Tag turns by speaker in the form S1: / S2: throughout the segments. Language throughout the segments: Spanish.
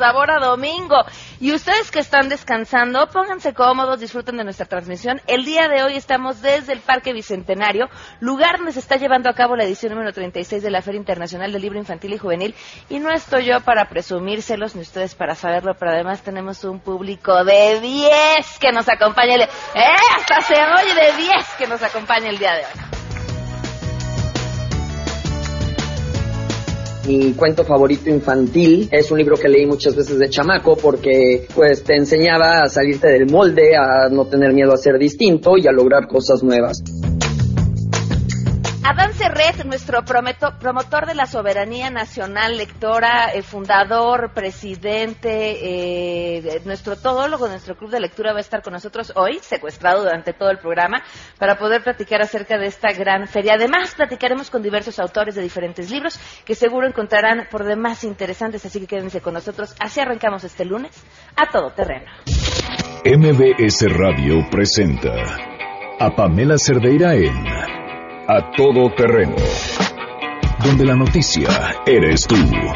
S1: sabor a domingo. Y ustedes que están descansando, pónganse cómodos, disfruten de nuestra transmisión. El día de hoy estamos desde el Parque Bicentenario, lugar donde se está llevando a cabo la edición número 36 de la Feria Internacional del Libro Infantil y Juvenil. Y no estoy yo para presumírselos, ni ustedes para saberlo, pero además tenemos un público de 10 que nos acompaña. El... ¡Eh! Hasta se oye de 10 que nos acompaña el día de hoy.
S2: Mi cuento favorito infantil es un libro que leí muchas veces de chamaco porque pues te enseñaba a salirte del molde, a no tener miedo a ser distinto y a lograr cosas nuevas.
S1: Adán Serret, nuestro promotor de la soberanía nacional, lectora, eh, fundador, presidente, eh, nuestro todólogo, nuestro club de lectura va a estar con nosotros hoy, secuestrado durante todo el programa, para poder platicar acerca de esta gran feria. Además, platicaremos con diversos autores de diferentes libros que seguro encontrarán por demás interesantes, así que quédense con nosotros. Así arrancamos este lunes a todo terreno.
S3: MBS Radio presenta a Pamela Cerdeira en a todo terreno, donde la noticia eres tú.
S1: Muy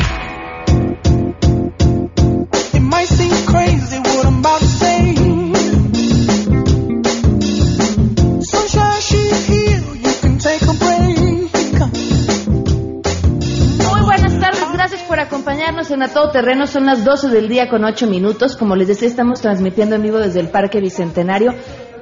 S1: buenas tardes, gracias por acompañarnos en A Todo Terreno. Son las 12 del día con 8 minutos. Como les decía, estamos transmitiendo en vivo desde el Parque Bicentenario.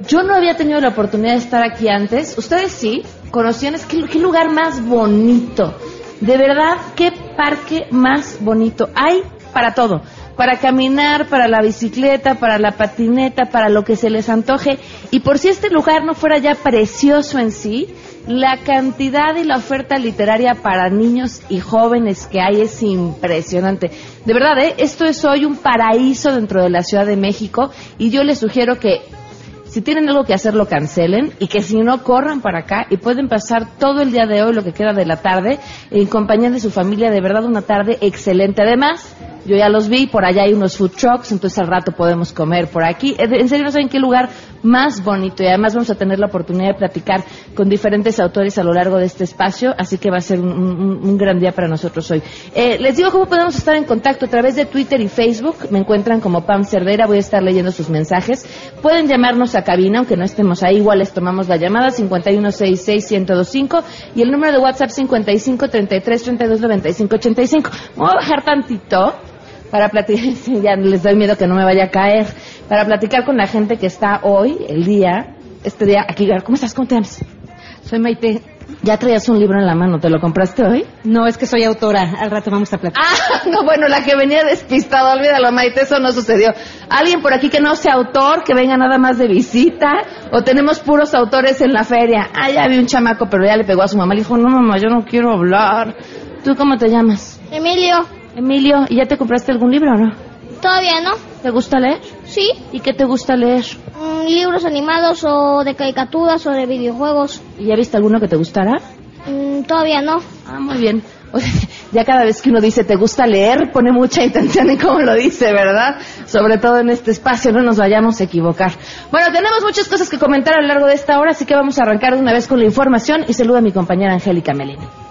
S1: Yo no había tenido la oportunidad de estar aquí antes. Ustedes sí, conocían, es que qué lugar más bonito. De verdad, qué parque más bonito. Hay para todo. Para caminar, para la bicicleta, para la patineta, para lo que se les antoje. Y por si este lugar no fuera ya precioso en sí, la cantidad y la oferta literaria para niños y jóvenes que hay es impresionante. De verdad, ¿eh? esto es hoy un paraíso dentro de la Ciudad de México y yo les sugiero que si tienen algo que hacer, lo cancelen y que si no, corran para acá y pueden pasar todo el día de hoy, lo que queda de la tarde, en compañía de su familia. De verdad, una tarde excelente. Además, yo ya los vi, por allá hay unos food trucks, entonces al rato podemos comer por aquí. Eh, en serio, no saben qué lugar más bonito y además vamos a tener la oportunidad de platicar con diferentes autores a lo largo de este espacio, así que va a ser un, gran día para nosotros hoy. Eh, les digo cómo podemos estar en contacto a través de Twitter y Facebook. Me encuentran como Pam Cervera, voy a estar leyendo sus mensajes. Pueden llamarnos a cabina, aunque no estemos ahí, igual les tomamos la llamada 5166-1025 y el número de WhatsApp 55 33 32 95 85. Me voy a bajar tantito para platicar, ya les doy miedo que no me vaya a caer, para platicar con la gente que está hoy, el día, este día, aquí. ¿Cómo estás? ¿Cómo te llamas?
S4: Soy Maite.
S1: Ya traías un libro en la mano, ¿te lo compraste hoy?
S4: No, es que soy autora, al rato vamos a platicar.
S1: Ah, no, bueno, la que venía despistada, olvídalo, Maite, eso no sucedió. ¿Alguien por aquí que no sea autor, que venga nada más de visita? ¿O tenemos puros autores en la feria? Ah, ya vi un chamaco, pero ya le pegó a su mamá, le dijo, no, mamá, yo no quiero hablar. ¿Tú cómo te llamas?
S5: Emilio.
S1: Emilio, ¿y ya te compraste algún libro o no?
S5: Todavía no.
S1: ¿Te gusta leer?
S5: Sí.
S1: ¿Y qué te gusta leer?
S5: Mm, libros animados o de caricaturas o de videojuegos.
S1: ¿Y ya viste alguno que te gustara?
S5: Mm, todavía no.
S1: Ah, muy bien. ya cada vez que uno dice te gusta leer, pone mucha intención en cómo lo dice, ¿verdad? Sobre todo en este espacio, no nos vayamos a equivocar. Bueno, tenemos muchas cosas que comentar a lo largo de esta hora, así que vamos a arrancar de una vez con la información y saludo a mi compañera Angélica Melini.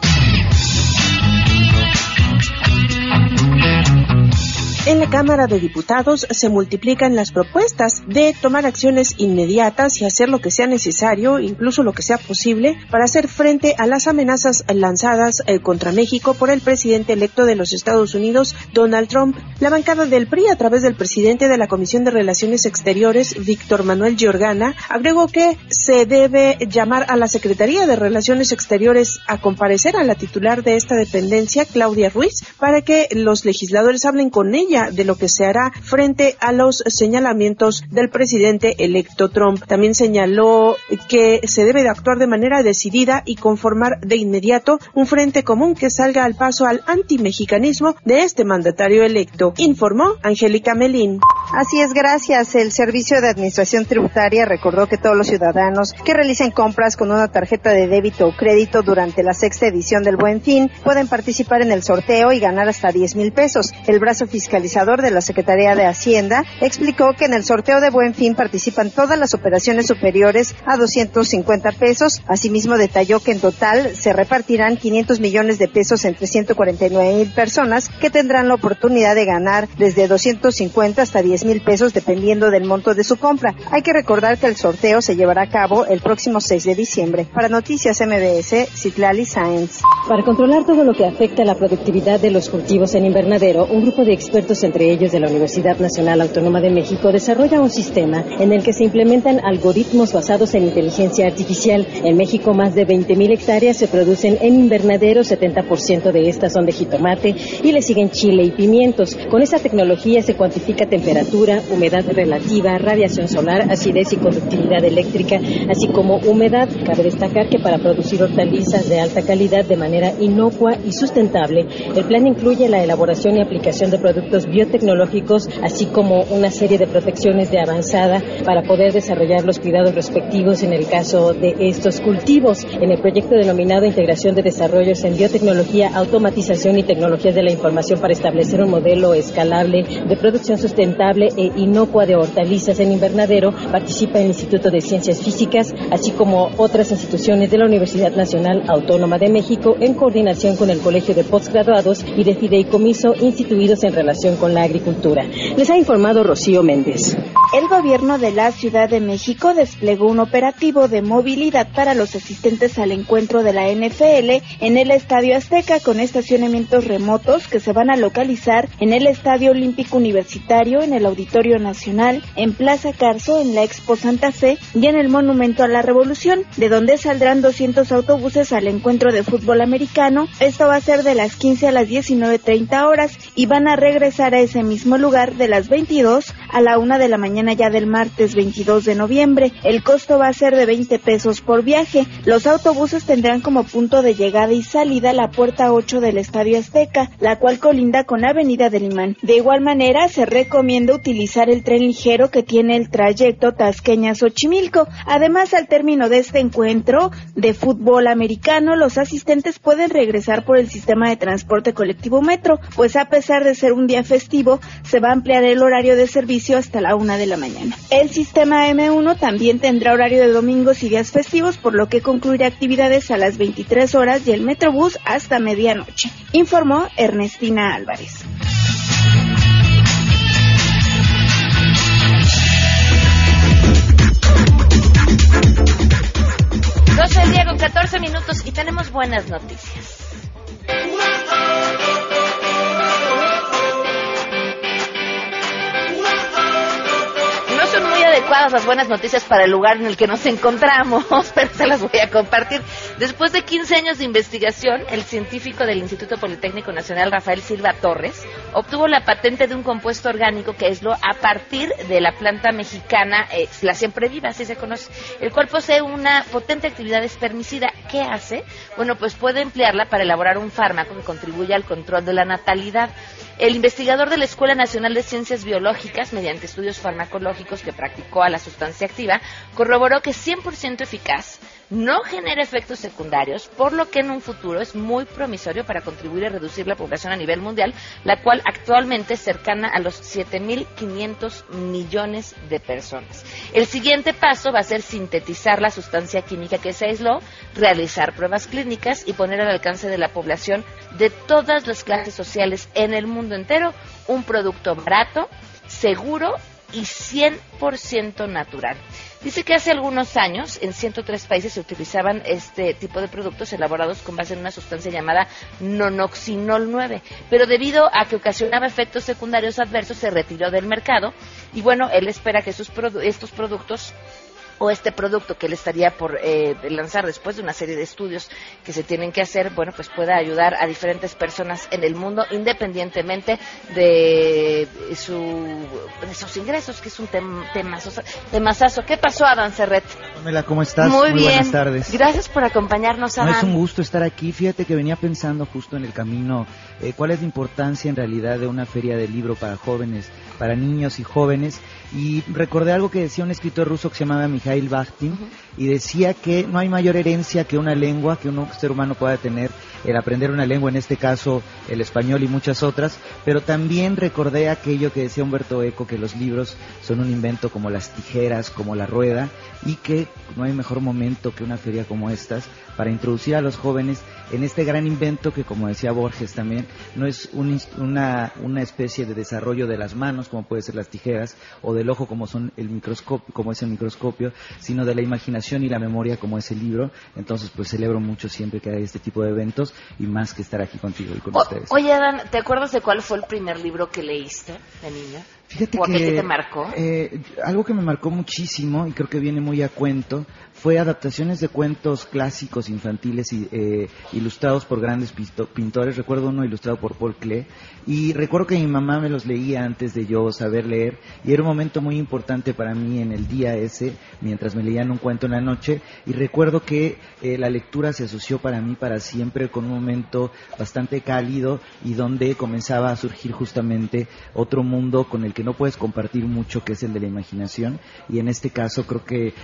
S6: En la Cámara de Diputados se multiplican las propuestas de tomar acciones inmediatas y hacer lo que sea necesario, incluso lo que sea posible, para hacer frente a las amenazas lanzadas eh, contra México por el presidente electo de los Estados Unidos, Donald Trump. La bancada del PRI, a través del presidente de la Comisión de Relaciones Exteriores, Víctor Manuel Giorgana, agregó que se debe llamar a la Secretaría de Relaciones Exteriores a comparecer a la titular de esta dependencia, Claudia Ruiz, para que los legisladores hablen con ella de lo que se hará frente a los señalamientos del presidente electo Trump. También señaló que se debe de actuar de manera decidida y conformar de inmediato un frente común que salga al paso al antimexicanismo de este mandatario electo, informó Angélica Melín.
S7: Así es, gracias. El Servicio de Administración Tributaria recordó que todos los ciudadanos que realicen compras con una tarjeta de débito o crédito durante la sexta edición del Buen Fin pueden participar en el sorteo y ganar hasta 10 mil pesos. El brazo fiscal fiscalizador de la Secretaría de Hacienda, explicó que en el sorteo de Buen Fin participan todas las operaciones superiores a 250 pesos. Asimismo, detalló que en total se repartirán 500 millones de pesos entre 149 mil personas que tendrán la oportunidad de ganar desde 250 hasta 10 mil pesos dependiendo del monto de su compra. Hay que recordar que el sorteo se llevará a cabo el próximo 6 de diciembre. Para Noticias MBS, Citlali Sáenz.
S4: Para controlar todo lo que afecta a la productividad de los cultivos en invernadero, un grupo de expertos, entre ellos de la Universidad Nacional Autónoma de México, desarrolla un sistema en el que se implementan algoritmos basados en inteligencia artificial. En México, más de 20.000 hectáreas se producen en invernadero, 70% de estas son de jitomate y le siguen chile y pimientos. Con esa tecnología se cuantifica temperatura, humedad relativa, radiación solar, acidez y conductividad eléctrica, así como humedad. Cabe destacar que para producir hortalizas de alta calidad de manera inocua y sustentable, el plan incluye la elaboración y aplicación de productos biotecnológicos, así como una serie de protecciones de avanzada para poder desarrollar los cuidados respectivos en el caso de estos cultivos. En el proyecto denominado Integración de Desarrollos en Biotecnología, Automatización y Tecnologías de la Información para establecer un modelo escalable de producción sustentable e inocua de hortalizas en invernadero, participa el Instituto de Ciencias Físicas, así como otras instituciones de la Universidad Nacional Autónoma de México en coordinación con el Colegio de Postgraduados y de Fideicomiso instituidos en relación con la agricultura. Les ha informado Rocío Méndez.
S8: El gobierno de la Ciudad de México desplegó un operativo de movilidad para los asistentes al encuentro de la NFL en el Estadio Azteca con estacionamientos remotos que se van a localizar en el Estadio Olímpico Universitario, en el Auditorio Nacional, en Plaza Carso, en la Expo Santa Fe y en el Monumento a la Revolución, de donde saldrán 200 autobuses al encuentro de fútbol americano. Esto va a ser de las 15 a las 19.30 horas y van a regresar a ese mismo lugar de las 22 a la 1 de la mañana ya del martes 22 de noviembre. El costo va a ser de 20 pesos por viaje. Los autobuses tendrán como punto de llegada y salida la puerta 8 del Estadio Azteca, la cual colinda con Avenida del Imán. De igual manera, se recomienda utilizar el tren ligero que tiene el trayecto Tasqueña-Xochimilco. Además, al término de este encuentro de fútbol americano, los asistentes pueden regresar por el sistema de transporte colectivo Metro, pues a pesar de ser un día festivo, se va a ampliar el horario de servicio hasta la una de la mañana. El sistema M1 también tendrá horario de domingos y días festivos, por lo que concluirá actividades a las 23 horas y el Metrobús hasta medianoche, informó Ernestina Álvarez.
S1: Dos del con 14 minutos y tenemos buenas noticias. Adecuadas las buenas noticias para el lugar en el que nos encontramos, pero se las voy a compartir. Después de 15 años de investigación, el científico del Instituto Politécnico Nacional, Rafael Silva Torres, obtuvo la patente de un compuesto orgánico que aisló a partir de la planta mexicana, eh, la siempre viva, así se conoce, el cual posee una potente actividad espermicida. ¿Qué hace? Bueno, pues puede emplearla para elaborar un fármaco que contribuye al control de la natalidad. El investigador de la Escuela Nacional de Ciencias Biológicas, mediante estudios farmacológicos que practicó a la sustancia activa, corroboró que es 100% eficaz, no genera efectos secundarios, por lo que en un futuro es muy promisorio para contribuir a reducir la población a nivel mundial, la cual actualmente es cercana a los 7.500 millones de personas. El siguiente paso va a ser sintetizar la sustancia química que se aisló, realizar pruebas clínicas y poner al alcance de la población de todas las clases sociales en el mundo entero un producto barato, seguro y 100% natural. Dice que hace algunos años en 103 países se utilizaban este tipo de productos elaborados con base en una sustancia llamada nonoxinol 9, pero debido a que ocasionaba efectos secundarios adversos se retiró del mercado y bueno, él espera que sus produ estos productos o este producto que él estaría por eh, lanzar después de una serie de estudios que se tienen que hacer, bueno, pues pueda ayudar a diferentes personas en el mundo independientemente de, su, de sus ingresos, que es un tem, temazo, temazazo. ¿Qué pasó, Adán Serret?
S9: Pamela, ¿cómo estás?
S1: Muy, bien.
S9: buenas tardes.
S1: Gracias por acompañarnos,
S9: No,
S1: Adán.
S9: es un gusto estar aquí. Fíjate que venía pensando justo en el camino eh, cuál es la importancia en realidad de una feria de libro para jóvenes, para niños y jóvenes. Y recordé algo que decía un escritor ruso que se llamaba Mikhail Bakhtin, y decía que no hay mayor herencia que una lengua que un ser humano pueda tener el aprender una lengua, en este caso el español y muchas otras, pero también recordé aquello que decía Humberto Eco, que los libros son un invento como las tijeras, como la rueda, y que no hay mejor momento que una feria como estas para introducir a los jóvenes en este gran invento que, como decía Borges también, no es una, una especie de desarrollo de las manos, como puede ser las tijeras, o del ojo, como, son el microscopio, como es el microscopio, sino de la imaginación y la memoria, como es el libro. Entonces, pues celebro mucho siempre que hay este tipo de eventos y más que estar aquí contigo y con ustedes.
S1: Oye, Adán, ¿te acuerdas de cuál fue el primer libro que leíste de niña?
S9: Fíjate
S1: ¿O
S9: que,
S1: qué te marcó?
S9: eh, algo que me marcó muchísimo y creo que viene muy a cuento fue adaptaciones de cuentos clásicos infantiles eh, ilustrados por grandes pintores. Recuerdo uno ilustrado por Paul Klee. Y recuerdo que mi mamá me los leía antes de yo saber leer. Y era un momento muy importante para mí en el día ese mientras me leían un cuento en la noche. Y recuerdo que eh, la lectura se asoció para mí para siempre con un momento bastante cálido y donde comenzaba a surgir justamente otro mundo con el que no puedes compartir mucho que es el de la imaginación. Y en este caso creo que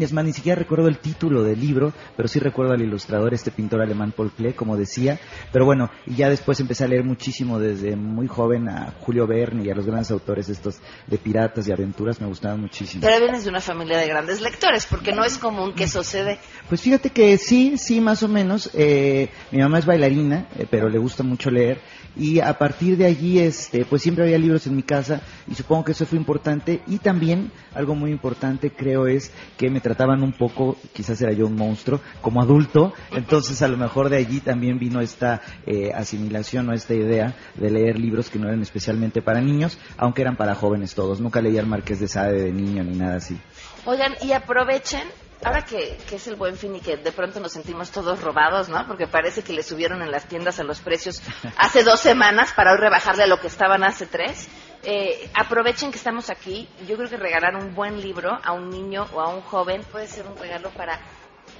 S9: es más ni siquiera recuerdo el título del libro pero sí recuerdo al ilustrador este pintor alemán Paul Klee como decía pero bueno y ya después empecé a leer muchísimo desde muy joven a Julio Verne y a los grandes autores estos de piratas y aventuras me gustaban muchísimo
S1: Pero vienes de una familia de grandes lectores, porque no es común que sucede.
S9: Pues fíjate que sí, sí, más o menos. Eh, mi mamá es bailarina, eh, pero le gusta mucho leer. Y a partir de allí, este, pues siempre había libros en mi casa y supongo que eso fue importante. Y también algo muy importante creo es que me trataban un poco, quizás era yo un monstruo, como adulto. Entonces a lo mejor de allí también vino esta eh, asimilación o esta idea de leer libros que no eran especialmente para niños, aunque eran para jóvenes todos. Nunca leía el Marqués de Sade de niño ni nada así.
S1: Oigan, y aprovechen, ahora que, que es el buen fin y que de pronto nos sentimos todos robados, ¿no? Porque parece que le subieron en las tiendas a los precios hace dos semanas para hoy rebajarle a lo que estaban hace tres. Eh, aprovechen que estamos aquí. Yo creo que regalar un buen libro a un niño o a un joven puede ser un regalo para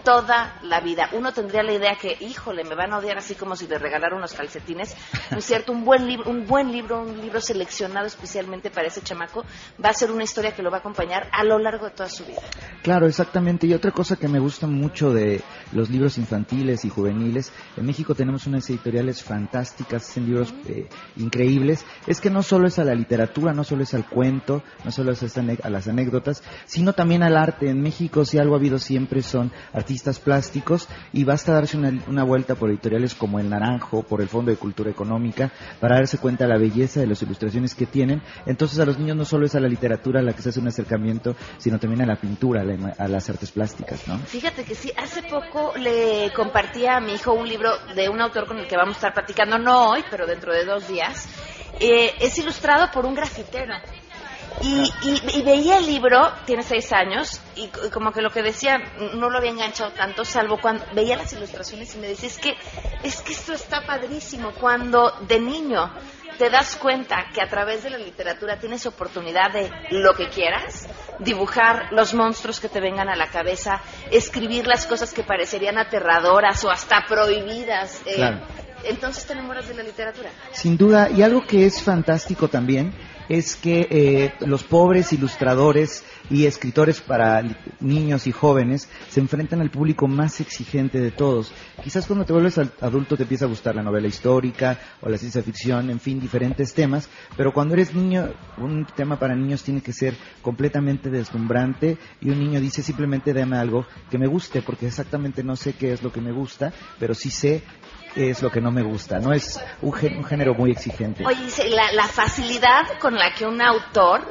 S1: toda la vida. Uno tendría la idea que, híjole, me van a odiar así como si le regalara unos calcetines. ¿No es cierto? Un buen libro, un buen libro, un libro seleccionado especialmente para ese chamaco, va a ser una historia que lo va a acompañar a lo largo de toda su vida.
S9: Claro, exactamente. Y otra cosa que me gusta mucho de los libros infantiles y juveniles, en México tenemos unas editoriales fantásticas, hacen libros eh, increíbles, es que no solo es a la literatura, no solo es al cuento, no solo es a, las anécdotas, sino también al arte. En México si algo ha habido siempre son artistas plásticos y basta darse una, una vuelta por editoriales como El Naranjo, por el Fondo de Cultura Económica, para darse cuenta de la belleza de las ilustraciones que tienen. Entonces a los niños no solo es a la literatura a la que se hace un acercamiento, sino también a la pintura, a, la a las artes plásticas, ¿no?
S1: Fíjate que sí, hace poco le compartí a mi hijo un libro de un autor con el que vamos a estar platicando, no hoy, pero dentro de dos días. Eh, es ilustrado por un grafitero. Y, y- veía el libro, tiene seis años, y como que lo que decía no lo había enganchado tanto, salvo cuando veía las ilustraciones y me decía, es que, es que esto está padrísimo, cuando de niño te das cuenta que a través de la literatura tienes oportunidad de lo que quieras, dibujar los monstruos que te vengan a la cabeza, escribir las cosas que parecerían aterradoras o hasta prohibidas. eh. Entonces te enamoras de la literatura.
S9: Sin duda, y algo que es fantástico también es que eh, los pobres ilustradores y escritores para niños y jóvenes se enfrentan al público más exigente de todos. Quizás cuando te vuelves adulto te empieza a gustar la novela histórica o la ciencia ficción, en fin, diferentes temas, pero cuando eres niño, un tema para niños tiene que ser completamente deslumbrante y un niño dice simplemente dame algo que me guste, porque exactamente no sé qué es lo que me gusta, pero sí sé es lo que no me gusta, ¿no? Es un, un género muy exigente.
S1: Oye, la, la facilidad con la que un autor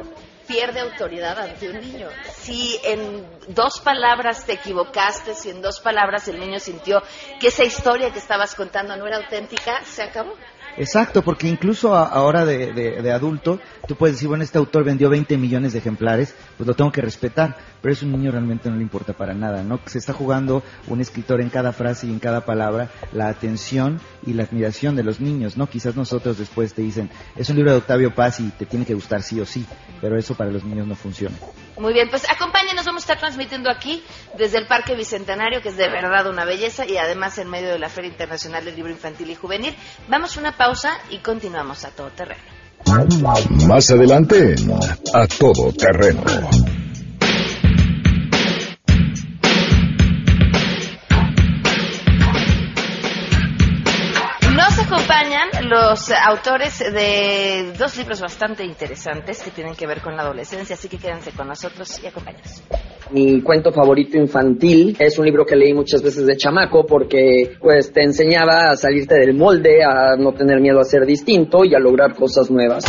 S1: pierde autoridad ante un niño. Si en dos palabras te equivocaste, si en dos palabras el niño sintió que esa historia que estabas contando no era auténtica, se acabó.
S9: Exacto, porque incluso ahora de, de- de adulto, tú puedes decir, bueno, este autor vendió 20 millones de ejemplares, pues lo tengo que respetar, pero es un niño realmente no le importa para nada, ¿no? Se está jugando un escritor en cada frase y en cada palabra la atención y la admiración de los niños, ¿no? Quizás nosotros después te dicen, es un libro de Octavio Paz y te tiene que gustar sí o sí, pero eso para los niños no funciona.
S1: Muy bien, pues acompáñenos, vamos a estar transmitiendo aquí desde el Parque Bicentenario, que es de verdad una belleza, y además en medio de la Feria Internacional del Libro Infantil y Juvenil. Vamos a una pausa y continuamos a todo terreno.
S3: Más adelante A Todo Terreno.
S1: Acompañan los autores de dos libros bastante interesantes que tienen que ver con la adolescencia, así que quédense con nosotros y acompáñanos.
S2: Mi cuento favorito infantil es un libro que leí muchas veces de chamaco porque pues te enseñaba a salirte del molde, a no tener miedo a ser distinto y a lograr cosas nuevas.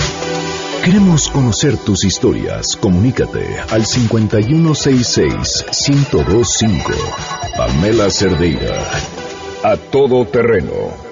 S3: Queremos conocer tus historias. Comunícate al 5166-1025. Pamela Cerdeira. A todo terreno.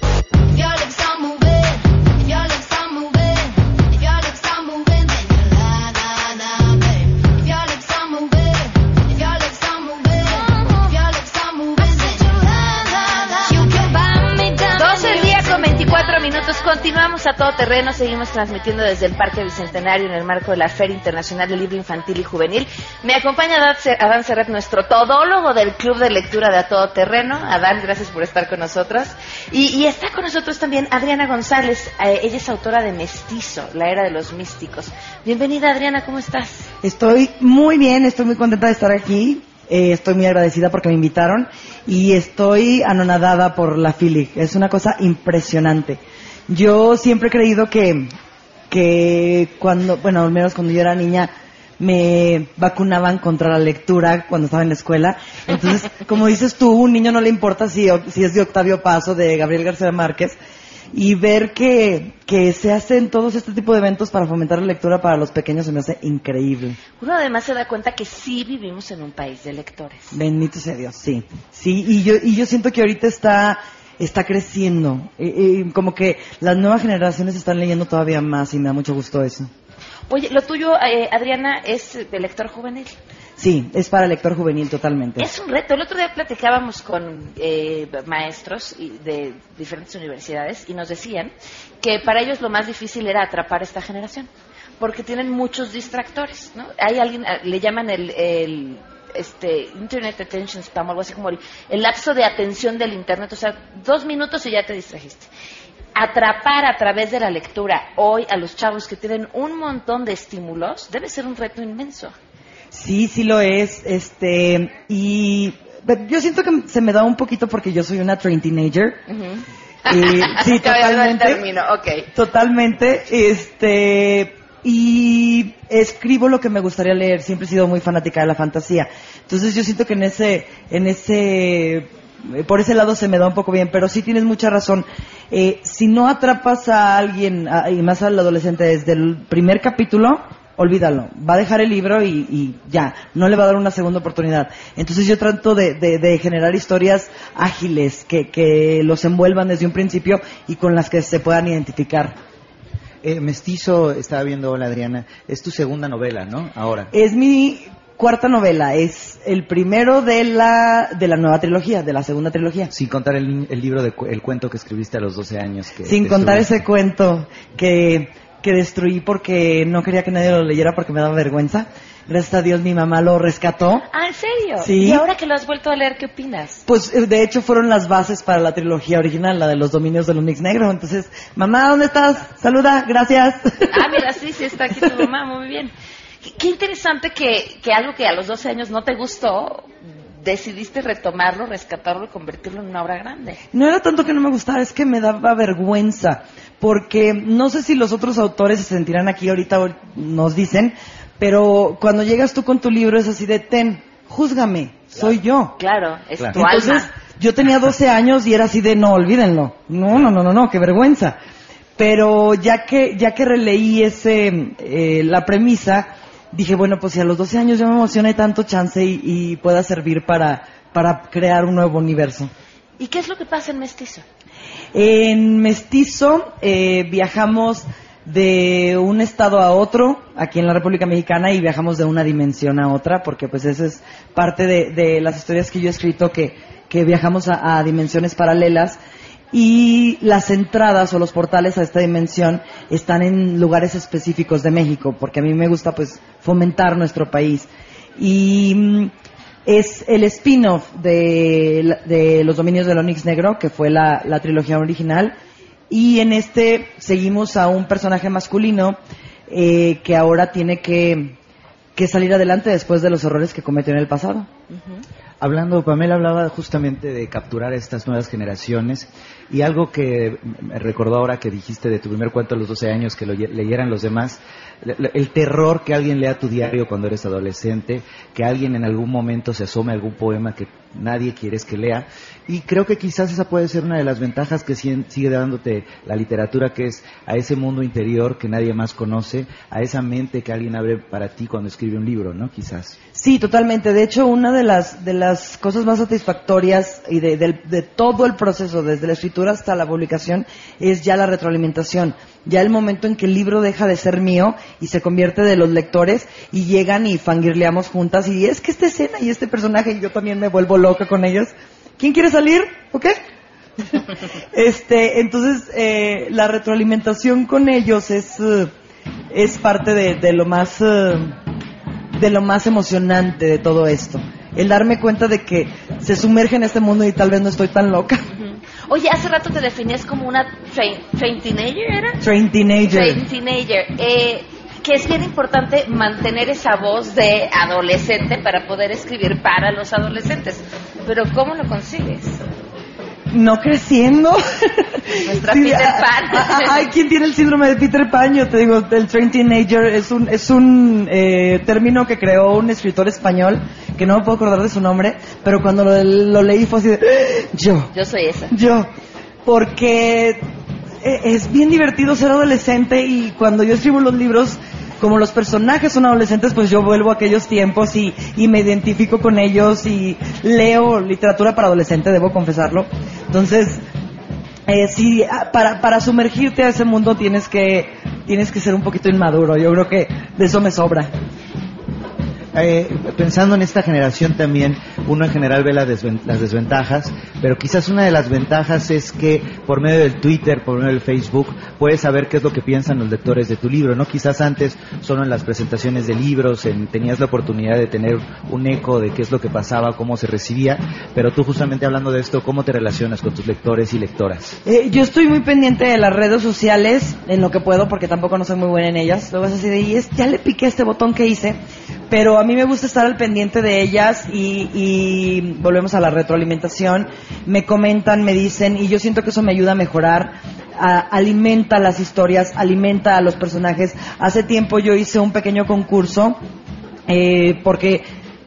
S1: Continuamos a todo terreno, seguimos transmitiendo desde el Parque Bicentenario en el marco de la Feria Internacional del Libro Infantil y Juvenil. Me acompaña Adán Serrat, nuestro todólogo del Club de Lectura de A Todo Terreno. Adán, gracias por estar con nosotros. Y, está con nosotros también Adriana González, eh, ella es autora de Mestizo, la era de los místicos. Bienvenida Adriana, ¿cómo estás?
S10: Estoy muy bien, estoy muy contenta de estar aquí. Eh, estoy muy agradecida porque me invitaron y estoy anonadada por la FILIG. Es una cosa impresionante. Yo siempre he creído que, que cuando, bueno, al menos cuando yo era niña, me vacunaban contra la lectura cuando estaba en la escuela. Entonces, como dices tú, un niño no le importa si, si es de Octavio Paz o de Gabriel García Márquez. Y ver que, que se hacen todos este tipo de eventos para fomentar la lectura para los pequeños se me hace increíble.
S1: Uno además se da cuenta que sí vivimos en un país de lectores.
S10: Bendito sea Dios, sí. Sí, y yo, y yo siento que ahorita está está creciendo. como que las nuevas generaciones están leyendo todavía más y me da mucho gusto eso.
S1: Oye, lo tuyo, eh, Adriana, es de lector juvenil.
S10: Sí, es para lector juvenil totalmente.
S1: Es un reto. El otro día platicábamos con eh, maestros de diferentes universidades y nos decían que para ellos lo más difícil era atrapar esta generación porque tienen muchos distractores, ¿no? Hay alguien, le llaman el este Internet Attention Spam, algo así como el, lapso de atención del Internet, o sea, dos minutos y ya te distrajiste. Atrapar a través de la lectura hoy a los chavos que tienen un montón de estímulos debe ser un reto inmenso.
S10: Sí, sí lo es, este, y yo siento que se me da un poquito porque yo soy una train teenager. sí, totalmente. Totalmente, este, y escribo lo que me gustaría leer. Siempre he sido muy fanática de la fantasía. Entonces yo siento que en ese, en ese, eh, por ese lado se me da un poco bien, pero sí tienes mucha razón. Eh, si no atrapas a alguien, y más al adolescente desde el primer capítulo, olvídalo. Va a dejar el libro y, ya, no le va a dar una segunda oportunidad. Entonces yo trato de, de, generar historias ágiles, que, que los envuelvan desde un principio y con las que se puedan identificar.
S9: Eh, Mestizo, estaba viendo, hola Adriana, es tu segunda novela, ¿no? Ahora.
S10: Es mi cuarta novela, es el primero de la, de la nueva trilogía, de la segunda trilogía.
S9: Sin contar el, libro, de, el cuento que escribiste a los 12 años. Que
S10: Sin contar ese cuento que, que destruí porque no quería que nadie lo leyera porque me daba vergüenza. Gracias a Dios mi mamá lo rescató.
S1: Ah, ¿en serio?
S10: Sí.
S1: ¿Y ahora que lo has vuelto a leer, qué opinas?
S10: Pues eh, de hecho fueron las bases para la trilogía original, la de los dominios del Unix negro. Entonces, mamá, ¿dónde estás? Saluda, gracias.
S1: Ah, mira, sí, sí está aquí tu mamá, muy bien. Qué interesante que, que algo que a los 12 años no te gustó, decidiste retomarlo, rescatarlo y convertirlo en una obra grande.
S10: No era tanto que no me gustara, es que me daba vergüenza, porque no sé si los otros autores se sentirán aquí ahorita, nos dicen, pero cuando llegas tú con tu libro es así de, ten, júzgame, soy yo.
S1: Claro, es tu
S10: Entonces, Yo tenía 12 años y era así de, no, olvídenlo. No, no, no, no, no, qué vergüenza. Pero ya que, ya que releí ese, eh, la premisa, dije, bueno, pues si a los 12 años yo me emocioné tanto chance y, pueda servir para, para crear un nuevo universo.
S1: ¿Y qué es lo que pasa en Mestizo?
S10: En Mestizo eh, viajamos de un estado a otro aquí en la República Mexicana y viajamos de una dimensión a otra, porque pues esa es parte de, las historias que yo he escrito, que, que viajamos a, dimensiones paralelas y las entradas o los portales a esta dimensión están en lugares específicos de México, porque a mí me gusta pues fomentar nuestro país. Y mm, es el spin-off de, de, Los Dominios del Onix Negro, que fue la, la trilogía original, Y en este seguimos a un personaje masculino eh, que ahora tiene que, que, salir adelante después de los errores que cometió en el pasado.
S9: Hablando, Pamela hablaba justamente de capturar estas nuevas generaciones y algo que me recordó ahora que dijiste de tu primer cuento a los 12 años, que lo leyeran los demás, el terror que alguien lea tu diario cuando eres adolescente, que alguien en algún momento se asome a algún poema que nadie quieres que lea. Y creo que quizás esa puede ser una de las ventajas que sigue dándote la literatura, que es a ese mundo interior que nadie más conoce, a esa mente que alguien abre para ti cuando escribe un libro, ¿no? Quizás.
S10: Sí, totalmente. De hecho, una de las, de las cosas más satisfactorias y de, de todo el proceso, desde la escritura hasta la publicación, es ya la retroalimentación ya el momento en que el libro deja de ser mío y se convierte de los lectores y llegan y fangirleamos juntas y es que esta escena y este personaje y yo también me vuelvo loca con ellos. ¿Quién quiere salir? ¿Ok? este, entonces eh, la retroalimentación con ellos es eh, es parte de, lo más eh, de lo más emocionante de todo esto. El darme cuenta de que se sumerge en este mundo y tal vez no estoy tan loca.
S1: Oye, hace rato te definías como una train, teenager, ¿era?
S10: Train teenager.
S1: Train teenager. Eh, que es bien importante mantener esa voz de adolescente para poder escribir para los adolescentes. Pero ¿cómo lo consigues?
S10: No creciendo.
S1: Nuestra Peter Pan.
S10: Ay, ¿quién tiene el síndrome de Peter Pan? Yo te digo, el train teenager es un, es un eh, término que creó un escritor español, que no me puedo acordar de su nombre, pero cuando lo, leí fue así de, yo.
S1: Yo soy esa.
S10: Yo. Porque eh, es bien divertido ser adolescente y cuando yo escribo los libros como los personajes son adolescentes, pues yo vuelvo a aquellos tiempos y, me identifico con ellos y leo literatura para adolescente, debo confesarlo. Entonces, eh, sí, ah, para, para sumergirte a ese mundo tienes que, tienes que ser un poquito inmaduro. Yo creo que de eso me sobra.
S9: Eh, pensando en esta generación también, uno en general ve las, desventajas, pero quizás una de las ventajas es que por medio del Twitter, por medio del Facebook, puedes saber qué es lo que piensan los lectores de tu libro, ¿no? Quizás antes, solo en las presentaciones de libros, tenías la oportunidad de tener un eco de qué es lo que pasaba, cómo se recibía, pero tú justamente hablando de esto, ¿cómo te relacionas con tus lectores y lectoras?
S10: Eh, yo estoy muy pendiente de las redes sociales, en lo que puedo, porque tampoco no soy muy buena en ellas. Luego es así de, y es, ya le piqué este botón que hice, pero a mí me gusta estar al pendiente de ellas y, volvemos a la retroalimentación. Me comentan, me dicen y yo siento que eso me ayuda a mejorar. alimenta las historias, alimenta a los personajes. Hace tiempo yo hice un pequeño concurso eh, porque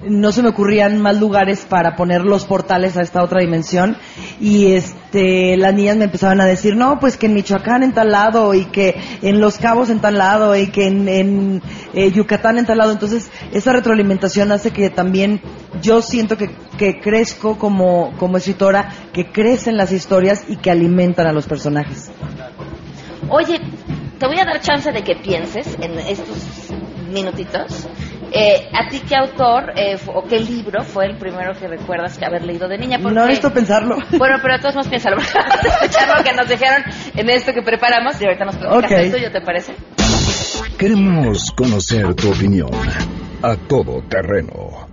S10: no se me ocurrían más lugares para poner los portales a esta otra dimensión. Y este las niñas me empezaban a decir no pues que en Michoacán en tal lado y que en Los Cabos en tal lado y que en, eh, Yucatán en tal lado entonces esa retroalimentación hace que también yo siento que, que crezco como, como escritora que crecen las historias y que alimentan a los personajes.
S1: Oye te voy a dar chance de que pienses en estos minutitos eh, ¿A ti qué autor eh, o qué libro fue el primero que recuerdas que haber leído de niña?
S10: Porque, no necesito pensarlo.
S1: Bueno, pero todos nos piénsalo. escuchar lo que nos dijeron en esto que preparamos y ahorita nos platicas okay. el tuyo, ¿te parece?
S3: Queremos conocer tu opinión a todo terreno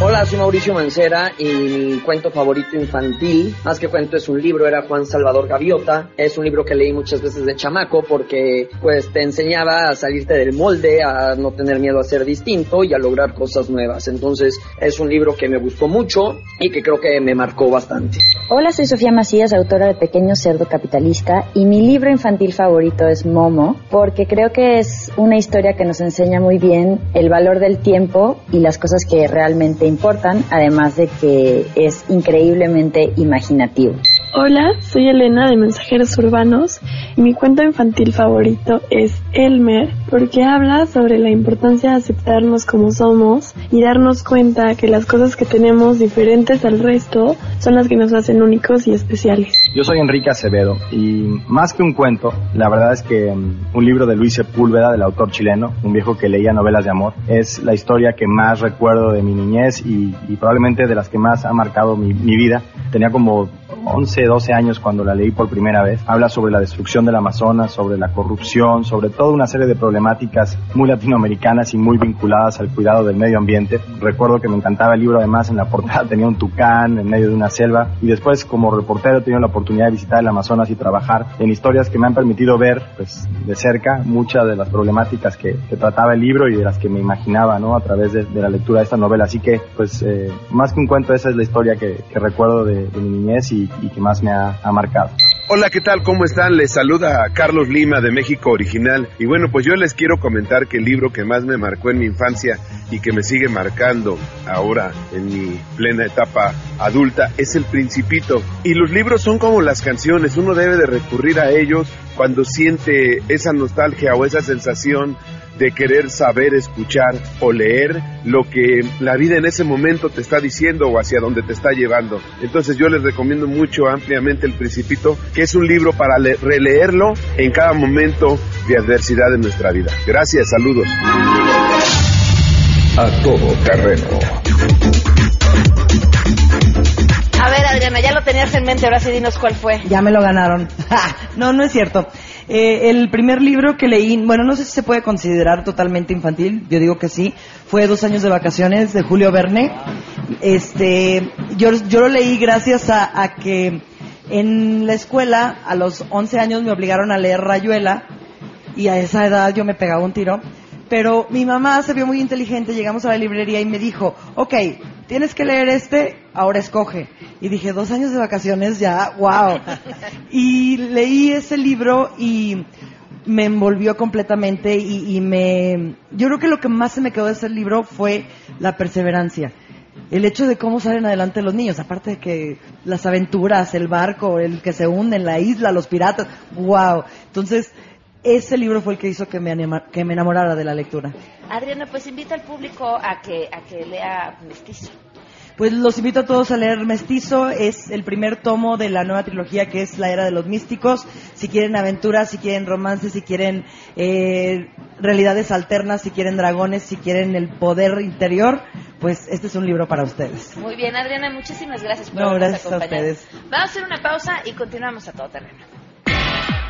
S2: Hola, soy Mauricio Mancera y mi cuento favorito infantil, más que cuento es un libro, era Juan Salvador Gaviota. Es un libro que leí muchas veces de chamaco porque pues te enseñaba a salirte del molde, a no tener miedo a ser distinto y a lograr cosas nuevas. Entonces es un libro que me gustó mucho y que creo que me marcó bastante.
S11: Hola, soy Sofía Macías, autora de Pequeño Cerdo Capitalista y mi libro infantil favorito es Momo porque creo que es una historia que nos enseña muy bien el valor del tiempo y las cosas que realmente importan, además de que es increíblemente imaginativo.
S12: Hola, soy Elena de Mensajeros Urbanos y mi cuento infantil favorito es Elmer porque habla sobre la importancia de aceptarnos como somos y darnos cuenta que las cosas que tenemos diferentes al resto son las que nos hacen únicos y especiales.
S13: Yo soy Enrique Acevedo y más que un cuento, la verdad es que mm, un libro de Luis Sepúlveda, del autor chileno, un viejo que leía novelas de amor, es la historia que más recuerdo de mi niñez y, probablemente de las que más ha marcado mi, vida. Tenía como 11, 12 años cuando la leí por primera vez. Habla sobre la destrucción del Amazonas, sobre la corrupción, sobre toda una serie de problemáticas muy latinoamericanas y muy vinculadas al cuidado del medio ambiente. Recuerdo que me encantaba el libro, además en la portada tenía un tucán en medio de una selva y después como reportero he tenido la oportunidad de visitar el Amazonas y trabajar en historias que me han permitido ver pues, de cerca muchas de las problemáticas que, trataba el libro y de las que me imaginaba ¿no? a través de, la lectura de esta novela. Así que, pues, eh, más que un cuento, esa es la historia que, recuerdo de, mi niñez y, que más me ha, marcado.
S14: Hola, ¿qué tal? ¿Cómo están? Les saluda Carlos Lima de México Original. Y bueno, pues yo les quiero comentar que el libro que más me marcó en mi infancia y que me sigue marcando ahora en mi plena etapa adulta es El Principito. Y los libros son como las canciones, uno debe de recurrir a ellos cuando siente esa nostalgia o esa sensación de querer saber, escuchar o leer lo que la vida en ese momento te está diciendo o hacia dónde te está llevando. Entonces yo les recomiendo mucho ampliamente El Principito, que es un libro para releerlo en cada momento de adversidad de nuestra vida. Gracias, saludos.
S3: A todo terreno.
S1: Adriana, ya lo tenías en mente, ahora sí dinos cuál fue.
S10: Ya me lo ganaron. no, no es cierto. Eh, el primer libro que leí, bueno, no sé si se puede considerar totalmente infantil, yo digo que sí, fue Dos años de vacaciones de Julio Verne. Este, yo, lo leí gracias a, a que en la escuela, a los 11 años, me obligaron a leer Rayuela y a esa edad yo me pegaba un tiro. Pero mi mamá se vio muy inteligente, llegamos a la librería y me dijo, ok, tienes que leer este, ahora escoge. Y dije, dos años de vacaciones ya, wow. Y leí ese libro y me envolvió completamente y, me... Yo creo que lo que más se me quedó de ese libro fue la perseverancia. El hecho de cómo salen adelante los niños, aparte de que las aventuras, el barco, el que se hunde en la isla, los piratas, wow. Entonces, ese libro fue el que hizo que me, que me enamorara de la lectura.
S1: Adriana, pues invita al público a que, a que lea Mestizo.
S10: Pues los invito a todos a leer Mestizo, es el primer tomo de la nueva trilogía que es La Era de los Místicos. Si quieren aventuras, si quieren romances, si quieren eh, realidades alternas, si quieren dragones, si quieren el poder interior, pues este es un libro para ustedes.
S1: Muy bien, Adriana, muchísimas gracias por
S10: no, gracias a ustedes.
S1: Vamos a hacer una pausa y continuamos a todo terreno.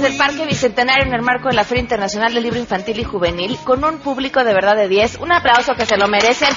S1: Del Parque Bicentenario en el marco de la Feria Internacional del Libro Infantil y Juvenil, con un público de verdad de 10. Un aplauso que se lo merecen.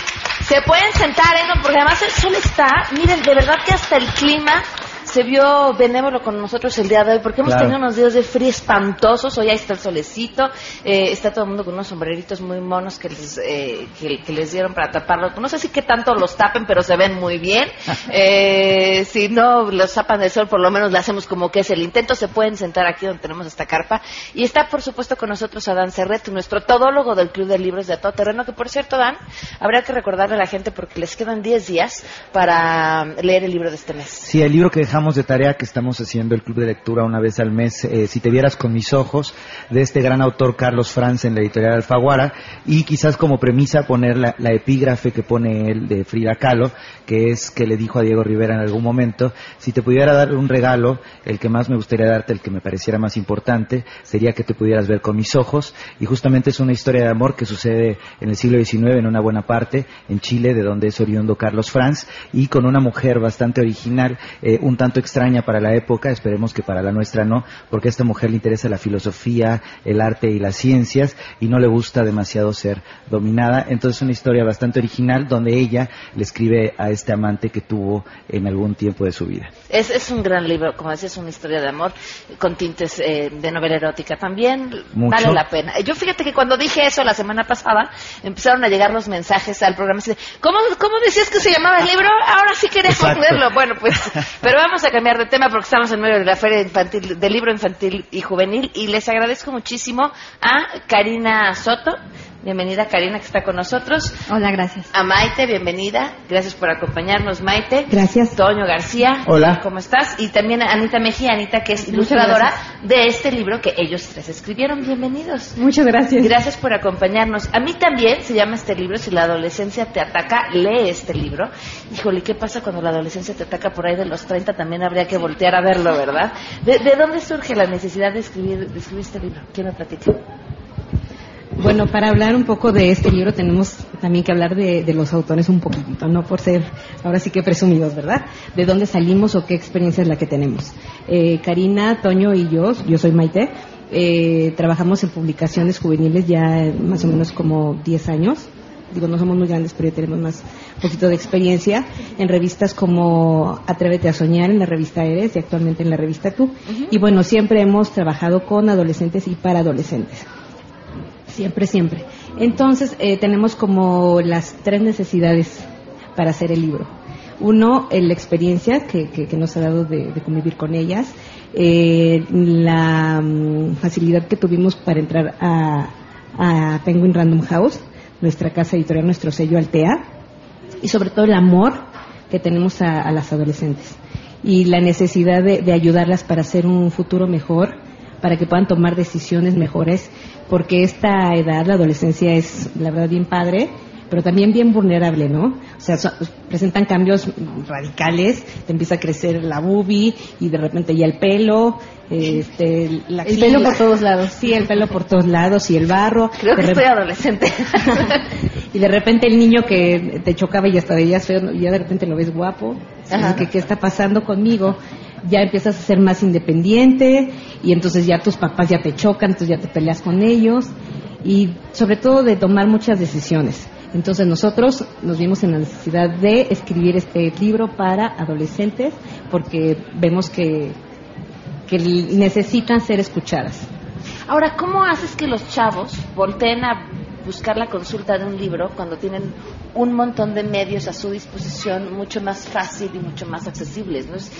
S1: Se pueden sentar, ¿eh? porque además el sol está, miren, de verdad que hasta el clima se vio benévolo con nosotros el día de hoy, porque hemos tenido unos días de frío espantosos. Hoy ahí está el solecito, eh, está todo el mundo con unos sombreritos muy monos que les, eh, que, les dieron para taparlos. No sé si qué tanto los tapen, pero se ven muy bien. Eh, si no los tapan del sol, por lo menos le hacemos como que es el intento. Se pueden sentar aquí donde tenemos esta carpa. Y está, por supuesto, con nosotros Adán Serret, nuestro todólogo del Club de Libros de Todo Terreno, que por cierto, Dan, habría que recordarle a la gente porque les quedan 10 días para leer el libro de este mes.
S9: Sí, el libro que dejamos de tarea que estamos haciendo el club de lectura una vez al mes, eh, si te vieras con mis ojos, de este gran autor Carlos Franz en la editorial Alfaguara, y quizás como premisa poner la, epígrafe que pone él de Frida Kahlo, que es que le dijo a Diego Rivera en algún momento, si te pudiera dar un regalo, el que más me gustaría darte, el que me pareciera más importante, sería que te pudieras ver con mis ojos, y justamente es una historia de amor que sucede en el siglo XIX en una buena parte, en Chile, de donde es oriundo Carlos Franz, y con una mujer bastante original, eh, un tanto extraña para la época, esperemos que para la nuestra no, porque a esta mujer le interesa la filosofía, el arte y las ciencias y no le gusta demasiado ser dominada. Entonces es una historia bastante original donde ella le escribe a este amante que tuvo en algún tiempo de su vida.
S1: Es, es un gran libro, como decía, es una historia de amor con tintes eh, de novela erótica también. Vale la pena. Yo fíjate que cuando dije eso la semana pasada, empezaron a llegar los mensajes al programa. ¿Cómo, cómo decías que se llamaba el libro? Ahora sí queremos leerlo. Bueno, pues, pero vamos a cambiar de tema porque estamos en medio de la feria infantil, del libro infantil y juvenil y les agradezco muchísimo a Karina Soto Bienvenida Karina que está con nosotros.
S15: Hola, gracias.
S1: A Maite, bienvenida. Gracias por acompañarnos, Maite.
S15: Gracias.
S1: Toño García.
S16: Hola.
S1: ¿Cómo estás? Y también a Anita Mejía, Anita que es ilustradora de este libro que ellos tres escribieron. Bienvenidos.
S15: Muchas gracias.
S1: Gracias por acompañarnos. A mí también se llama este libro, Si la adolescencia te ataca, lee este libro. Híjole, ¿qué pasa cuando la adolescencia te ataca por ahí de los 30? También habría que voltear a verlo, ¿verdad? ¿De, de dónde surge la necesidad de escribir, de escribir este libro? ¿Quién me platica?
S15: Bueno, para hablar un poco de este libro tenemos también que hablar de, de, los autores un poquitito, no por ser ahora sí que presumidos, ¿verdad? De dónde salimos o qué experiencia es la que tenemos. Eh, Karina, Toño y yo, yo soy Maite, eh, trabajamos en publicaciones juveniles ya más o menos como 10 años. Digo, no somos muy grandes, pero ya tenemos más un poquito de experiencia en revistas como Atrévete a Soñar, en la revista Eres y actualmente en la revista Tú. Uh -huh. Y bueno, siempre hemos trabajado con adolescentes y para adolescentes. Siempre, siempre. Entonces, eh, tenemos como las tres necesidades para hacer el libro. Uno, eh, la experiencia que, que, nos ha dado de, convivir con ellas, eh, la um, facilidad que tuvimos para entrar a, Penguin Random House, nuestra casa editorial, nuestro sello Altea, y sobre todo el amor que tenemos a, las adolescentes y la necesidad de ayudarlas para hacer un futuro mejor, para que puedan tomar decisiones mejores, porque esta edad, la adolescencia, es la verdad bien padre, pero también bien vulnerable, ¿no? O sea, so, presentan cambios radicales, te empieza a crecer la boobie y de repente ya el pelo, este, la
S1: el pelo por todos lados.
S15: Sí, el pelo por todos lados y el barro.
S1: Creo que estoy adolescente.
S15: y de repente el niño que te chocaba y hasta veías feo, ya de repente lo ves guapo. ¿Qué está pasando conmigo? Ya empiezas a ser más independiente y entonces ya tus papás ya te chocan, entonces ya te peleas con ellos y sobre todo de tomar muchas decisiones. Entonces nosotros nos vimos en la necesidad de escribir este libro para adolescentes porque vemos que, que necesitan ser escuchadas.
S1: Ahora, ¿cómo haces que los chavos volteen a buscar la consulta de un libro cuando tienen un montón de medios a su disposición mucho más fácil y mucho más accesibles. ¿no? Es,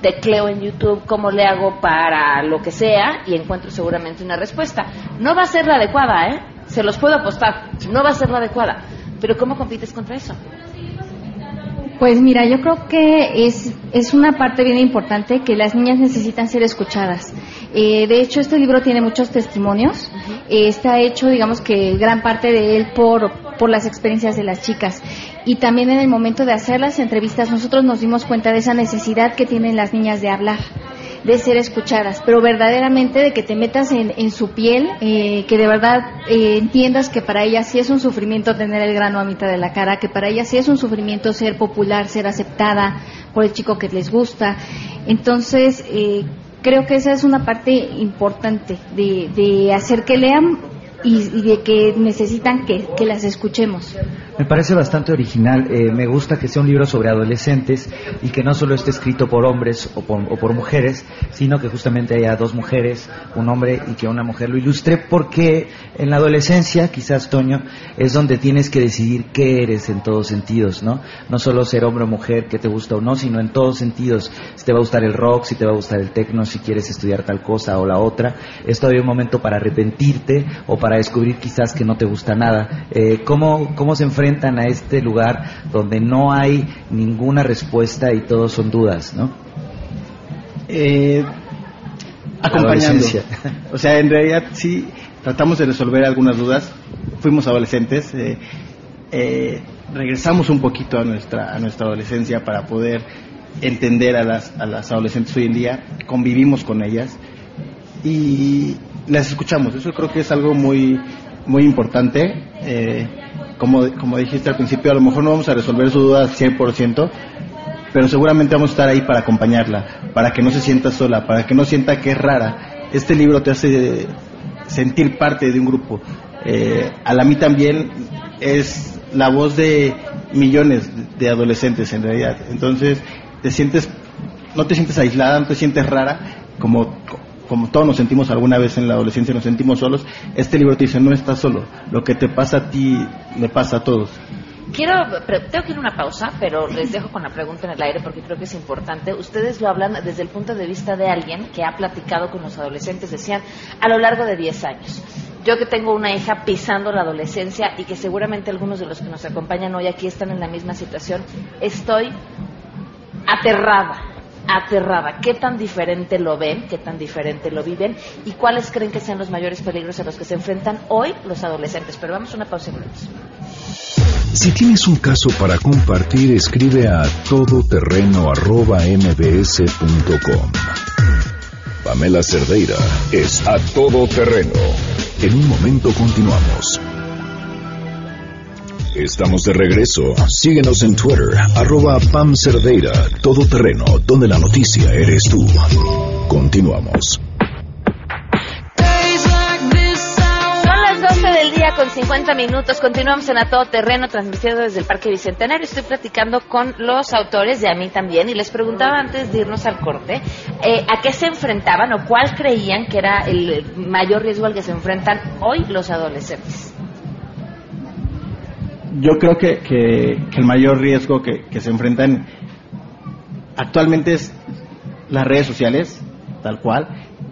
S1: tecleo en YouTube cómo le hago para lo que sea y encuentro seguramente una respuesta. No va a ser la adecuada, ¿eh? Se los puedo apostar. No va a ser la adecuada. Pero ¿cómo compites contra eso?
S17: Pues mira, yo creo que es, es una parte bien importante que las niñas necesitan ser escuchadas. Eh, de hecho, este libro tiene muchos testimonios. Uh -huh. eh, está hecho, digamos que gran parte de él por, por las experiencias de las chicas. Y también en el momento de hacer las entrevistas, nosotros nos dimos cuenta de esa necesidad que tienen las niñas de hablar de ser escuchadas, pero verdaderamente de que te metas en, en su piel, eh, que de verdad eh, entiendas que para ellas sí es un sufrimiento tener el grano a mitad de la cara, que para ellas sí es un sufrimiento ser popular, ser aceptada por el chico que les gusta. Entonces, eh, creo que esa es una parte importante de, de hacer que lean y, de que necesitan que, las escuchemos.
S9: Me parece bastante original. Eh, me gusta que sea un libro sobre adolescentes y que no solo esté escrito por hombres o por, o por, mujeres, sino que justamente haya dos mujeres, un hombre y que una mujer lo ilustre, porque en la adolescencia, quizás Toño, es donde tienes que decidir qué eres en todos sentidos, ¿no? No solo ser hombre o mujer, que te gusta o no, sino en todos sentidos. Si te va a gustar el rock, si te va a gustar el techno, si quieres estudiar tal cosa o la otra. Es todavía un momento para arrepentirte o para descubrir quizás que no te gusta nada. Eh, ¿cómo, ¿Cómo se enfrentan a este lugar donde no hay ninguna respuesta y todos son dudas, no?
S16: Eh, acompañando. O sea, en realidad sí tratamos de resolver algunas dudas. Fuimos adolescentes. Eh, eh, regresamos un poquito a nuestra, a nuestra adolescencia para poder entender a las, a las adolescentes hoy en día. Convivimos con ellas y las escuchamos. Eso creo que es algo muy, muy importante. Eh, como, como dijiste al principio, a lo mejor no vamos a resolver su duda al 100%, pero seguramente vamos a estar ahí para acompañarla, para que no se sienta sola, para que no sienta que es rara. Este libro te hace sentir parte de un grupo. Eh, a la mí también es la voz de millones de adolescentes en realidad. Entonces, te sientes, no te sientes aislada, no te sientes rara, como como todos nos sentimos alguna vez en la adolescencia, nos sentimos solos, este libro te dice, no estás solo, lo que te pasa a ti le pasa a todos.
S1: Quiero, tengo que ir a una pausa, pero les dejo con la pregunta en el aire porque creo que es importante. Ustedes lo hablan desde el punto de vista de alguien que ha platicado con los adolescentes, decían, a lo largo de 10 años. yo que tengo una hija pisando la adolescencia y que seguramente algunos de los que nos acompañan hoy aquí están en la misma situación, estoy aterrada, aterrada. ¿Qué tan diferente lo ven? ¿Qué tan diferente lo viven? ¿Y cuáles creen que sean los mayores peligros a los que se enfrentan hoy los adolescentes? Pero vamos a una pausa y.
S3: Si tienes un caso para compartir, escribe a todoterreno.mbs.com. Pamela Cerdeira es a todo terreno. En un momento continuamos. Estamos de regreso. Síguenos en Twitter, arroba Pam Cerdeira, todo terreno, donde la noticia eres tú. Continuamos.
S1: Son las 12 del día con 50 minutos. Continuamos en A Todo Terreno, transmitiendo desde el Parque Bicentenario. Estoy platicando con los autores de A mí también y les preguntaba antes de irnos al corte eh, a qué se enfrentaban o cuál creían que era el mayor riesgo al que se enfrentan hoy los adolescentes.
S16: Yo creo que, que, el mayor riesgo que, se enfrentan actualmente es las redes sociales, tal cual.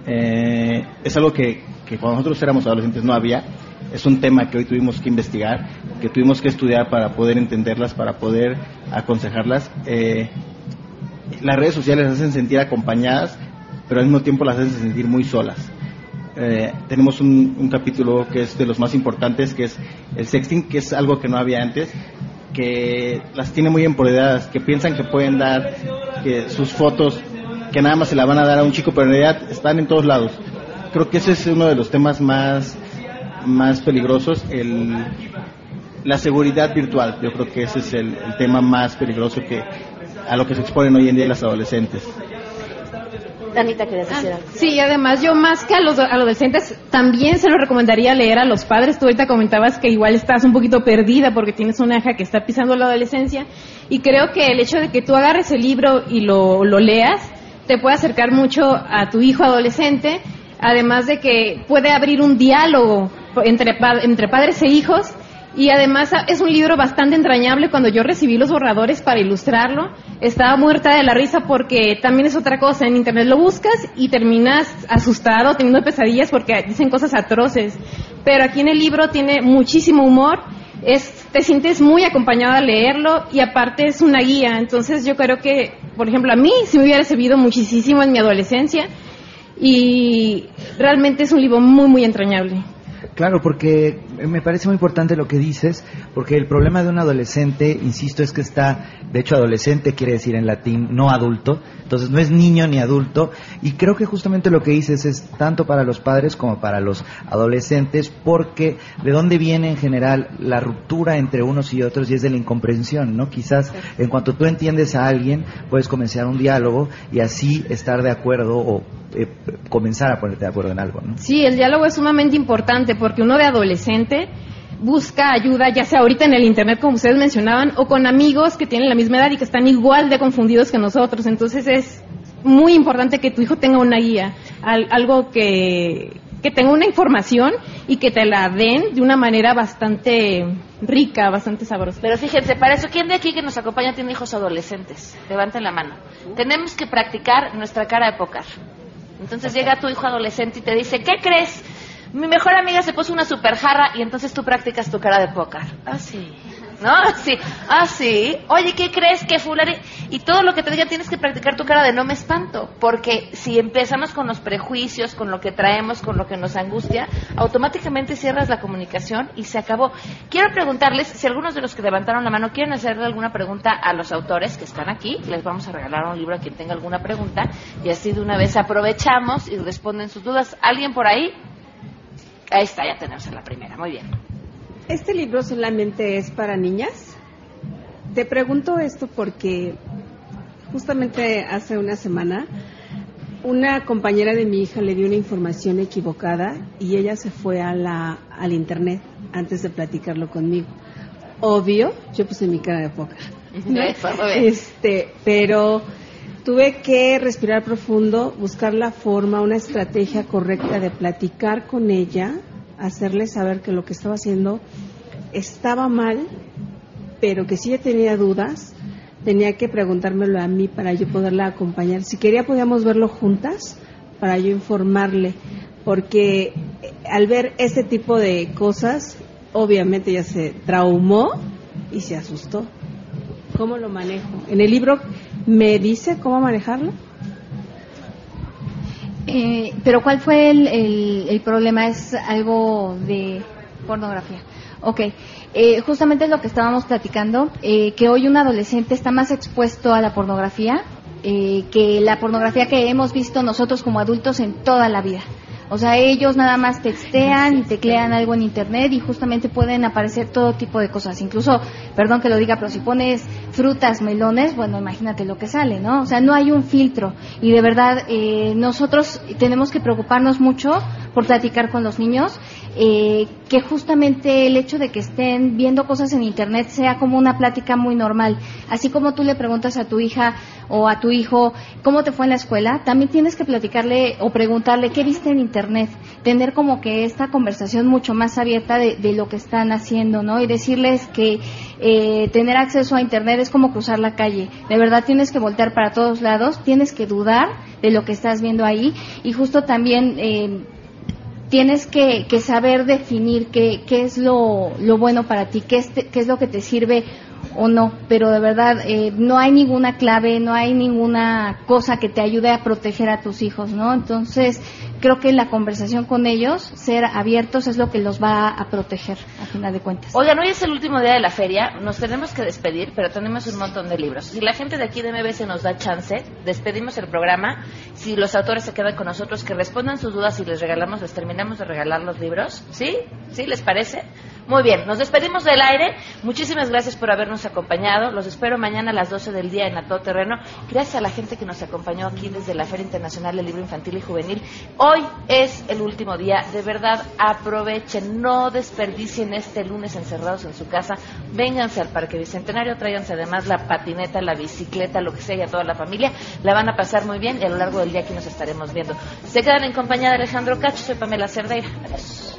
S16: Eh, es algo que, que cuando nosotros éramos adolescentes no había. Es un tema que hoy tuvimos que investigar, que tuvimos que estudiar para poder entenderlas, para poder aconsejarlas. Eh, las redes sociales las hacen sentir acompañadas, pero al mismo tiempo las hacen sentir muy solas. Eh, tenemos un, un, capítulo que es de los más importantes, que es el sexting, que es algo que no había antes, que las tiene muy empoderadas, que piensan que pueden dar que sus fotos, que nada más se la van a dar a un chico, pero en realidad están en todos lados. Creo que ese es uno de los temas más, más peligrosos, el, la seguridad virtual. Yo creo que ese es el, el tema más peligroso que a lo que se exponen hoy en día las adolescentes.
S1: Decir
S18: algo. Sí, además yo más que a los adolescentes también se lo recomendaría leer a los padres. Tú ahorita comentabas que igual estás un poquito perdida porque tienes una hija que está pisando la adolescencia y creo que el hecho de que tú agarres el libro y lo, lo leas te puede acercar mucho a tu hijo adolescente, además de que puede abrir un diálogo entre, entre padres e hijos y además es un libro bastante entrañable. Cuando yo recibí los borradores para ilustrarlo, estaba muerta de la risa porque también es otra cosa. En internet lo buscas y terminas asustado, teniendo pesadillas porque dicen cosas atroces. Pero aquí en el libro tiene muchísimo humor. Es, te sientes muy acompañado al leerlo y aparte es una guía. Entonces yo creo que, por ejemplo, a mí sí me hubiera servido muchísimo en mi adolescencia y realmente es un libro muy, muy entrañable.
S9: Claro, porque me parece muy importante lo que dices, porque el problema de un adolescente, insisto, es que está, de hecho adolescente quiere decir en latín, no adulto, entonces no es niño ni adulto, y creo que justamente lo que dices es tanto para los padres como para los adolescentes, porque de dónde viene en general la ruptura entre unos y otros y es de la incomprensión, ¿no? Quizás en cuanto tú entiendes a alguien, puedes comenzar un diálogo y así estar de acuerdo o eh, comenzar a ponerte de acuerdo en algo, ¿no?
S18: Sí, el diálogo es sumamente importante porque uno de adolescente busca ayuda, ya sea ahorita en el Internet, como ustedes mencionaban, o con amigos que tienen la misma edad y que están igual de confundidos que nosotros. Entonces es muy importante que tu hijo tenga una guía, algo que, tenga una información y que te la den de una manera bastante rica, bastante sabrosa.
S1: Pero fíjense, para eso, ¿quién de aquí que nos acompaña tiene hijos adolescentes? Levanten la mano. Tenemos que practicar nuestra cara de póker. Entonces llega tu hijo adolescente y te dice, ¿qué crees? Mi mejor amiga se puso una super jarra y entonces tú practicas tu cara de póker. Ah, sí. ¿No? Sí. Ah, sí. Oye, ¿qué crees que fulano? Y todo lo que te diga tienes que practicar tu cara de no me espanto. Porque si empezamos con los prejuicios, con lo que traemos, con lo que nos angustia, automáticamente cierras la comunicación y se acabó. Quiero preguntarles si algunos de los que levantaron la mano quieren hacerle alguna pregunta a los autores que están aquí. Les vamos a regalar un libro a quien tenga alguna pregunta. Y así de una vez aprovechamos y responden sus dudas. ¿Alguien por ahí? Ahí está, ya tenemos la primera. Muy bien.
S19: ¿Este libro solamente es para niñas? Te pregunto esto porque justamente hace una semana una compañera de mi hija le dio una información equivocada y ella se fue a la, al internet antes de platicarlo conmigo. Obvio, yo puse mi cara de poca. Este, pero tuve que respirar profundo, buscar la forma, una estrategia correcta de platicar con ella, hacerle saber que lo que estaba haciendo estaba mal, pero que si ella tenía dudas, tenía que preguntármelo a mí para yo poderla acompañar. Si quería podíamos verlo juntas para yo informarle, porque al ver este tipo de cosas, obviamente ya se traumó y se asustó. ¿Cómo lo manejo? En el libro me dice cómo manejarlo.
S17: Eh, pero ¿cuál fue el, problema? ¿Es algo de pornografía? Ok, eh, justamente es lo que estábamos platicando, eh, que hoy un adolescente está más expuesto a la pornografía que la pornografía que hemos visto nosotros como adultos en toda la vida. O sea, ellos nada más textean y teclean algo en internet y justamente pueden aparecer todo tipo de cosas. Incluso, perdón que lo diga, pero si pones frutas, melones, bueno, imagínate lo que sale, ¿no? O sea, no hay un filtro. Y de verdad, eh, nosotros tenemos que preocuparnos mucho por platicar con los niños, eh, que justamente el hecho de que estén viendo cosas en internet sea como una plática muy normal. Así como tú le preguntas a tu hija o a tu hijo cómo te fue en la escuela, también tienes que platicarle o preguntarle qué viste en internet, tener como que esta conversación mucho más abierta de, lo que están haciendo, ¿no? Y decirles que eh, tener acceso a internet es como cruzar la calle. De verdad tienes que voltear para todos lados, tienes que dudar de lo que estás viendo ahí y justo también eh, tienes que, saber definir qué, es lo, lo, bueno para ti, qué es, qué es lo que te sirve o no, pero de verdad eh, no hay ninguna clave, no hay ninguna cosa que te ayude a proteger a tus hijos, ¿no? Entonces, creo que la conversación con ellos, ser abiertos, es lo que los va a proteger, a final de cuentas.
S1: Oigan, hoy es el último día de la feria, nos tenemos que despedir, pero tenemos un montón de libros. Si la gente de aquí de MBS nos da chance, despedimos el programa. Si los autores se quedan con nosotros, que respondan sus dudas y les regalamos, les terminamos de regalar los libros. ¿Sí? ¿Sí? ¿Les parece? Muy bien, nos despedimos del aire. Muchísimas gracias por habernos acompañado. Los espero mañana a las 12 del día en A Todo Terreno. Gracias a la gente que nos acompañó aquí desde la Feria Internacional del Libro Infantil y Juvenil. Hoy es el último día. De verdad, aprovechen, no desperdicien este lunes encerrados en su casa. Vénganse al Parque Bicentenario, tráiganse además la patineta, la bicicleta, lo que sea, y a toda la familia. La van a pasar muy bien y a lo largo del día aquí nos estaremos viendo. Se quedan en compañía de Alejandro Cacho. Soy Pamela Cerdeira. Adiós.